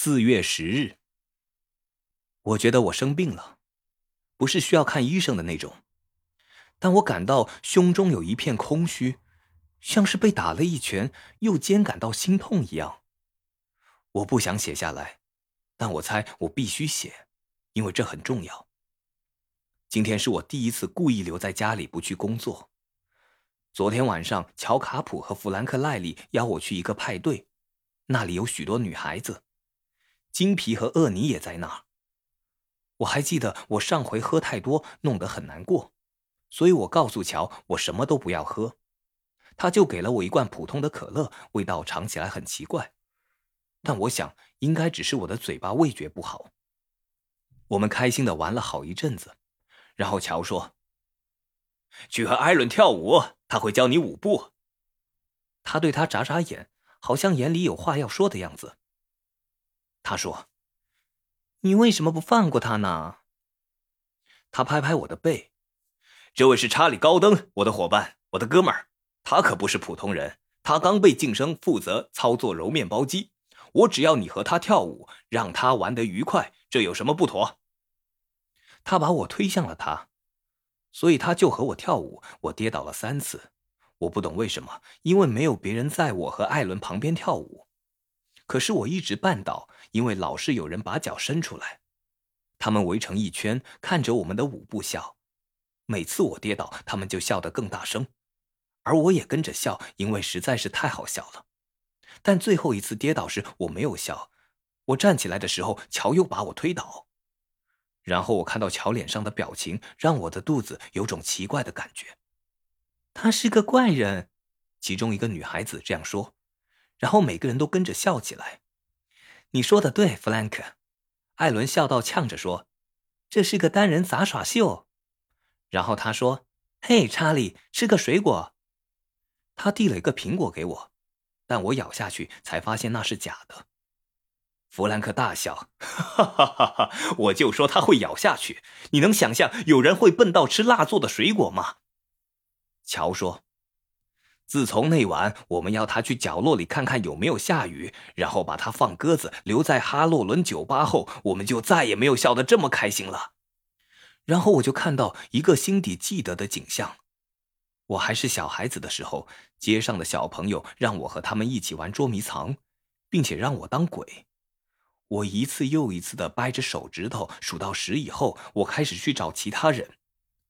四月十日，我觉得我生病了，不是需要看医生的那种，但我感到胸中有一片空虚，像是被打了一拳，又间感到心痛一样。我不想写下来，但我猜我必须写，因为这很重要。今天是我第一次故意留在家里不去工作。昨天晚上，乔卡普和弗兰克赖利邀我去一个派对，那里有许多女孩子。金皮和厄尼也在那儿。我还记得我上回喝太多，弄得很难过，所以我告诉乔，我什么都不要喝，他就给了我一罐普通的可乐，味道尝起来很奇怪，但我想应该只是我的嘴巴味觉不好。我们开心的玩了好一阵子，然后乔说：“去和艾伦跳舞，他会教你舞步。”他对他眨眨眼，好像眼里有话要说的样子。他说：“你为什么不放过他呢？”他拍拍我的背：“这位是查理·高登，我的伙伴，我的哥们儿。他可不是普通人，他刚被晋升，负责操作揉面包机。我只要你和他跳舞，让他玩得愉快，这有什么不妥？”他把我推向了他，所以他就和我跳舞。我跌倒了三次，我不懂为什么，因为没有别人在我和艾伦旁边跳舞。可是我一直绊倒，因为老是有人把脚伸出来，他们围成一圈看着我们的舞步笑。每次我跌倒，他们就笑得更大声，而我也跟着笑，因为实在是太好笑了。但最后一次跌倒时，我没有笑。我站起来的时候，乔又把我推倒，然后我看到乔脸上的表情，让我的肚子有种奇怪的感觉。他是个怪人，其中一个女孩子这样说。然后每个人都跟着笑起来。你说的对，弗兰克。艾伦笑道，呛着说：“这是个单人杂耍秀。”然后他说：“嘿，查理，吃个水果。”他递了一个苹果给我，但我咬下去才发现那是假的。弗兰克大笑：“哈哈哈哈！我就说他会咬下去。你能想象有人会笨到吃蜡做的水果吗？”乔说。自从那晚我们要他去角落里看看有没有下雨，然后把他放鸽子留在哈洛伦酒吧后，我们就再也没有笑得这么开心了。然后我就看到一个心底记得的景象：我还是小孩子的时候，街上的小朋友让我和他们一起玩捉迷藏，并且让我当鬼。我一次又一次的掰着手指头数到十以后，我开始去找其他人。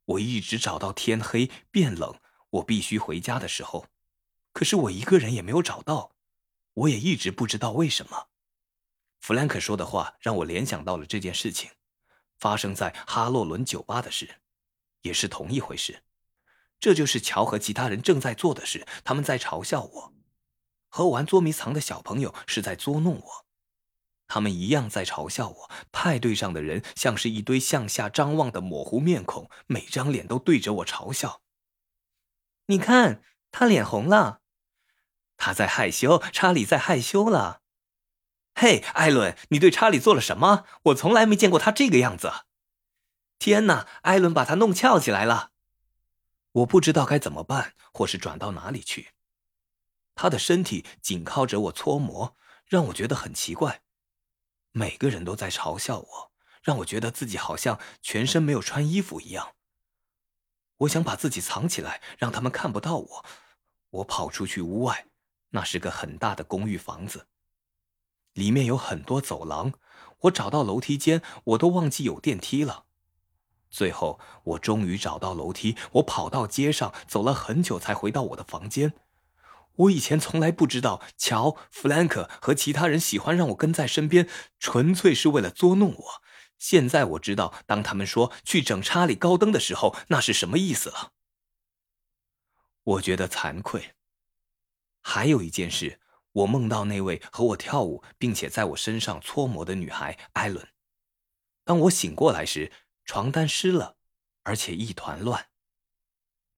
我一直找到天黑变冷。我必须回家的时候，可是我一个人也没有找到，我也一直不知道为什么。弗兰克说的话让我联想到了这件事情，发生在哈洛伦酒吧的事，也是同一回事。这就是乔和其他人正在做的事，他们在嘲笑我，和玩捉迷藏的小朋友是在捉弄我，他们一样在嘲笑我。派对上的人像是一堆向下张望的模糊面孔，每张脸都对着我嘲笑。你看，他脸红了，他在害羞。查理在害羞了。嘿，艾伦，你对查理做了什么？我从来没见过他这个样子。天哪，艾伦把他弄翘起来了。我不知道该怎么办，或是转到哪里去。他的身体紧靠着我搓磨，让我觉得很奇怪。每个人都在嘲笑我，让我觉得自己好像全身没有穿衣服一样。我想把自己藏起来，让他们看不到我。我跑出去屋外，那是个很大的公寓房子，里面有很多走廊。我找到楼梯间，我都忘记有电梯了。最后，我终于找到楼梯。我跑到街上，走了很久才回到我的房间。我以前从来不知道，乔、弗兰克和其他人喜欢让我跟在身边，纯粹是为了捉弄我。现在我知道，当他们说去整查理高登的时候，那是什么意思了。我觉得惭愧。还有一件事，我梦到那位和我跳舞并且在我身上搓磨的女孩艾伦。当我醒过来时，床单湿了，而且一团乱。